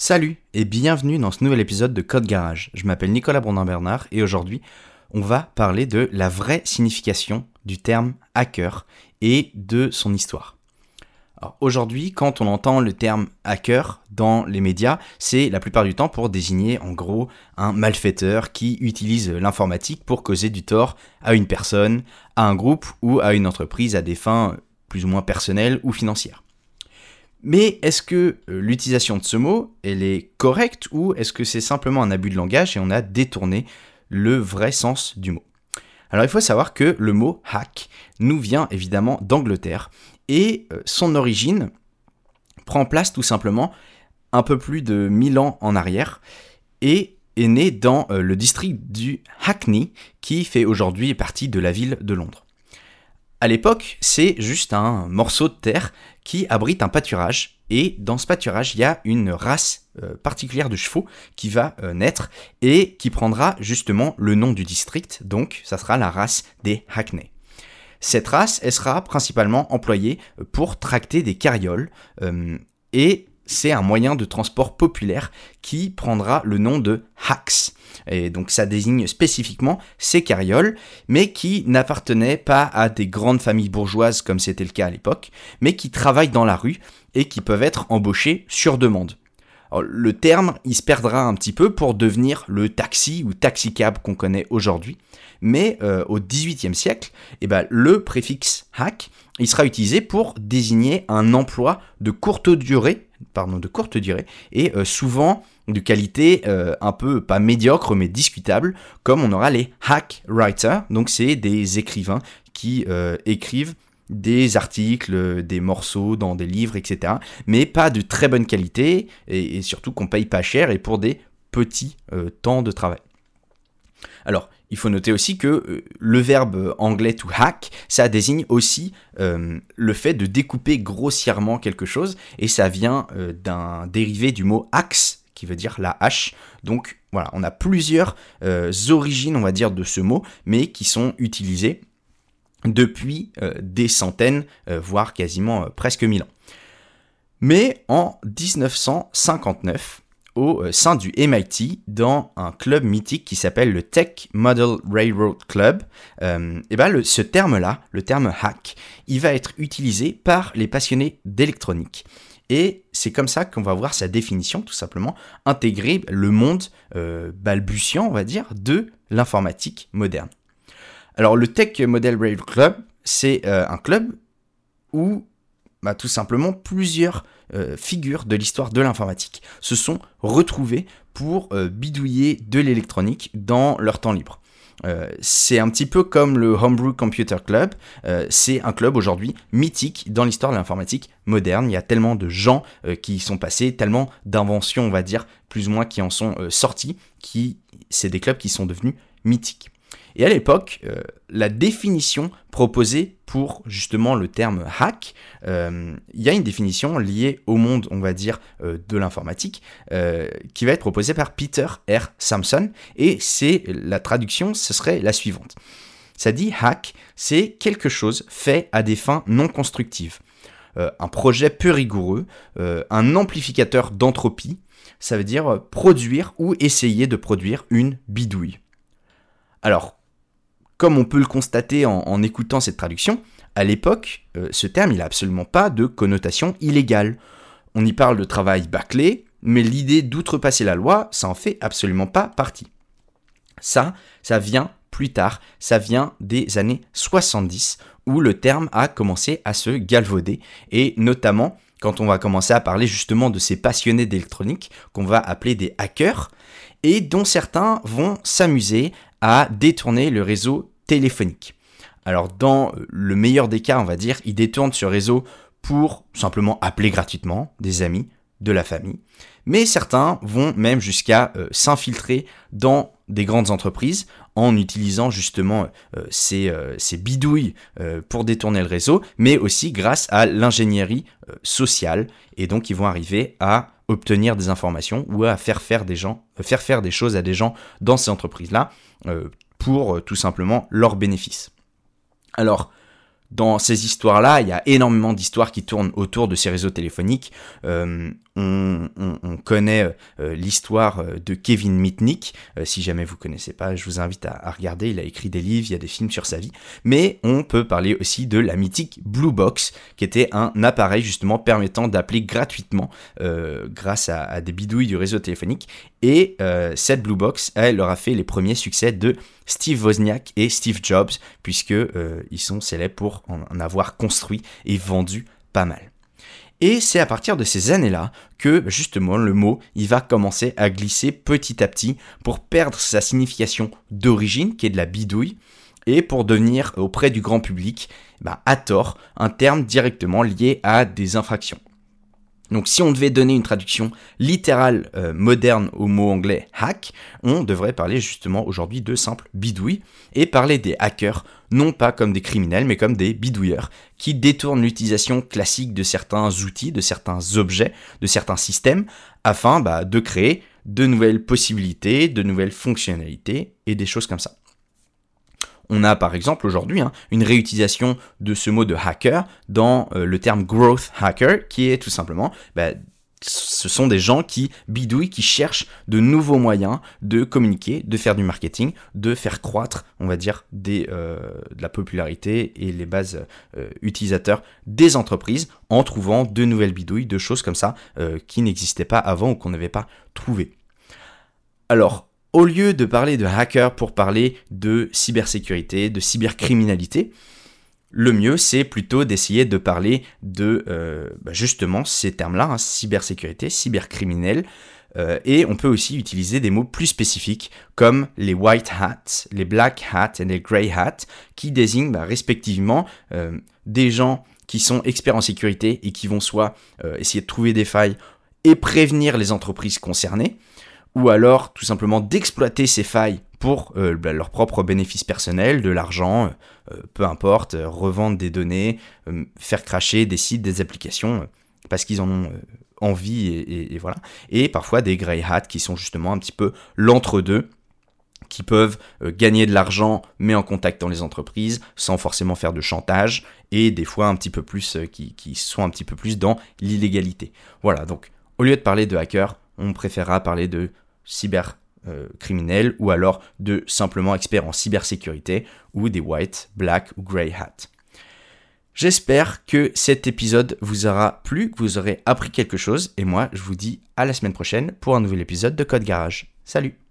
Salut et bienvenue dans ce nouvel épisode de Code Garage. Je m'appelle Nicolas Brondin-Bernard et aujourd'hui on va parler de la vraie signification du terme hacker et de son histoire. Aujourd'hui, quand on entend le terme hacker dans les médias, c'est la plupart du temps pour désigner en gros un malfaiteur qui utilise l'informatique pour causer du tort à une personne, à un groupe ou à une entreprise à des fins plus ou moins personnelles ou financières. Mais est-ce que euh, l'utilisation de ce mot, elle est correcte ou est-ce que c'est simplement un abus de langage et on a détourné le vrai sens du mot? Alors il faut savoir que le mot hack nous vient évidemment d'Angleterre et euh, son origine prend place tout simplement un peu plus de 1000 ans en arrière et est né dans euh, le district du Hackney qui fait aujourd'hui partie de la ville de Londres. À l'époque, c'est juste un morceau de terre qui abrite un pâturage. Et dans ce pâturage, il y a une race euh, particulière de chevaux qui va euh, naître et qui prendra justement le nom du district. Donc, ça sera la race des Hackney. Cette race, elle sera principalement employée pour tracter des carrioles. Euh, et c'est un moyen de transport populaire qui prendra le nom de hacks. Et donc ça désigne spécifiquement ces carrioles, mais qui n'appartenaient pas à des grandes familles bourgeoises comme c'était le cas à l'époque, mais qui travaillent dans la rue et qui peuvent être embauchés sur demande. le terme, il se perdra un petit peu pour devenir le taxi ou taxicab qu'on connaît aujourd'hui, mais euh, au XVIIIe siècle, eh ben, le préfixe hack, il sera utilisé pour désigner un emploi de courte durée, pardon, de courte durée, et euh, souvent de qualité euh, un peu pas médiocre mais discutable, comme on aura les hack writers, donc c'est des écrivains qui écrivent des articles, des morceaux dans des livres, etc. Mais pas de très bonne qualité et, surtout qu'on paye pas cher et pour des petits temps de travail. Alors, il faut noter aussi que euh, le verbe anglais to hack, ça désigne aussi euh, le fait de découper grossièrement quelque chose, et ça vient euh, d'un dérivé du mot axe, qui veut dire la hache. Donc voilà, on a plusieurs origines, on va dire, de ce mot, mais qui sont utilisées depuis des centaines, voire quasiment presque mille ans. Mais en 1959, au euh, sein du MIT dans un club mythique qui s'appelle le Tech Model Railroad Club. Euh, et ben ce terme-là, le terme hack, il va être utilisé par les passionnés d'électronique. Et c'est comme ça qu'on va voir sa définition, tout simplement, intégrer le monde euh, balbutiant, on va dire, de l'informatique moderne. Alors le Tech Model Railroad Club, c'est un club où bah, tout simplement plusieurs euh, figures de l'histoire de l'informatique se sont retrouvées pour euh, bidouiller de l'électronique dans leur temps libre. Euh, c'est un petit peu comme le Homebrew Computer Club. c'est un club aujourd'hui mythique dans l'histoire de l'informatique moderne. Il y a tellement de gens qui y sont passés, tellement d'inventions, on va dire, plus ou moins qui en sont sorties, qui c'est des clubs qui sont devenus mythiques. Et à l'époque, euh, la définition proposée pour justement le terme hack, euh, il y a une définition liée au monde, on va dire, euh, de l'informatique, qui va être proposée par Peter R. Sampson. Et c'est la traduction, ce serait la suivante. Ça dit hack, c'est quelque chose fait à des fins non constructives. un projet peu rigoureux, un amplificateur d'entropie, ça veut dire produire ou essayer de produire une bidouille. Alors, comme on peut le constater en, écoutant cette traduction, à l'époque, euh, ce terme il n'a absolument pas de connotation illégale. On y parle de travail bâclé, mais l'idée d'outrepasser la loi, ça en fait absolument pas partie. Ça, ça vient plus tard, ça vient des années 70, où le terme a commencé à se galvauder, et notamment quand on va commencer à parler justement de ces passionnés d'électronique, qu'on va appeler des hackers, et dont certains vont s'amuser à détourner le réseau téléphonique. Alors dans le meilleur des cas, on va dire, ils détournent ce réseau pour simplement appeler gratuitement des amis, de la famille. Mais certains vont même jusqu'à euh, s'infiltrer dans des grandes entreprises en utilisant justement euh, ces, euh, ces, bidouilles pour détourner le réseau, mais aussi grâce à l'ingénierie sociale. Et donc ils vont arriver à obtenir des informations ou à faire faire des gens, faire faire des choses à des gens dans ces entreprises-là euh, pour euh, tout simplement leurs bénéfices. Alors, dans ces histoires-là, il y a énormément d'histoires qui tournent autour de ces réseaux téléphoniques. Euh, on, connaît euh, l'histoire euh, de Kevin Mitnick. si jamais vous connaissez pas, je vous invite à, regarder. Il a écrit des livres, il y a des films sur sa vie. Mais on peut parler aussi de la mythique Blue Box, qui était un appareil justement permettant d'appeler gratuitement grâce à, des bidouilles du réseau téléphonique. Et cette Blue Box, elle leur a fait les premiers succès de Steve Wozniak et Steve Jobs, puisque ils sont célèbres pour en avoir construit et vendu pas mal. Et c'est à partir de ces années-là que justement le mot il va commencer à glisser petit à petit pour perdre sa signification d'origine qui est de la bidouille et pour devenir auprès du grand public bah, à tort un terme directement lié à des infractions. Donc si on devait donner une traduction littérale euh, moderne au mot anglais hack, on devrait parler justement aujourd'hui de simple bidouille et parler des hackers non pas comme des criminels mais comme des bidouilleurs qui détournent l'utilisation classique de certains outils, de certains objets, de certains systèmes afin bah, de créer de nouvelles possibilités, de nouvelles fonctionnalités et des choses comme ça. On a par exemple aujourd'hui hein, une réutilisation de ce mot de hacker dans euh, le terme growth hacker, qui est tout simplement, bah, ce sont des gens qui bidouillent, qui cherchent de nouveaux moyens de communiquer, de faire du marketing, de faire croître, on va dire, euh, de la popularité et les bases euh, utilisateurs des entreprises en trouvant de nouvelles bidouilles, de choses comme ça qui n'existaient pas avant ou qu'on n'avait pas trouvé. Alors, au lieu de parler de hacker pour parler de cybersécurité, de cybercriminalité, le mieux c'est plutôt d'essayer de parler de euh, bah, justement ces termes-là, hein, cybersécurité, cybercriminel, euh, et on peut aussi utiliser des mots plus spécifiques comme les white hats, les black hats et les grey hats, qui désignent bah, respectivement euh, des gens qui sont experts en sécurité et qui vont soit essayer de trouver des failles et prévenir les entreprises concernées, ou alors tout simplement d'exploiter ces failles pour euh, leur propre bénéfice personnel, de l'argent, euh, euh, peu importe, revendre des données, faire cracher des sites, des applications, parce qu'ils en ont envie, et, voilà. Et parfois des grey hats qui sont justement un petit peu l'entre-deux, qui peuvent gagner de l'argent mais en contactant les entreprises sans forcément faire de chantage et des fois un petit peu plus qui, qui sont un petit peu plus dans l'illégalité. Voilà donc au lieu de parler de hackers, on préférera parler de cybercriminels ou alors de simplement experts en cybersécurité ou des white, black ou grey hat. J'espère que cet épisode vous aura plu, que vous aurez appris quelque chose et moi je vous dis à la semaine prochaine pour un nouvel épisode de Code Garage. Salut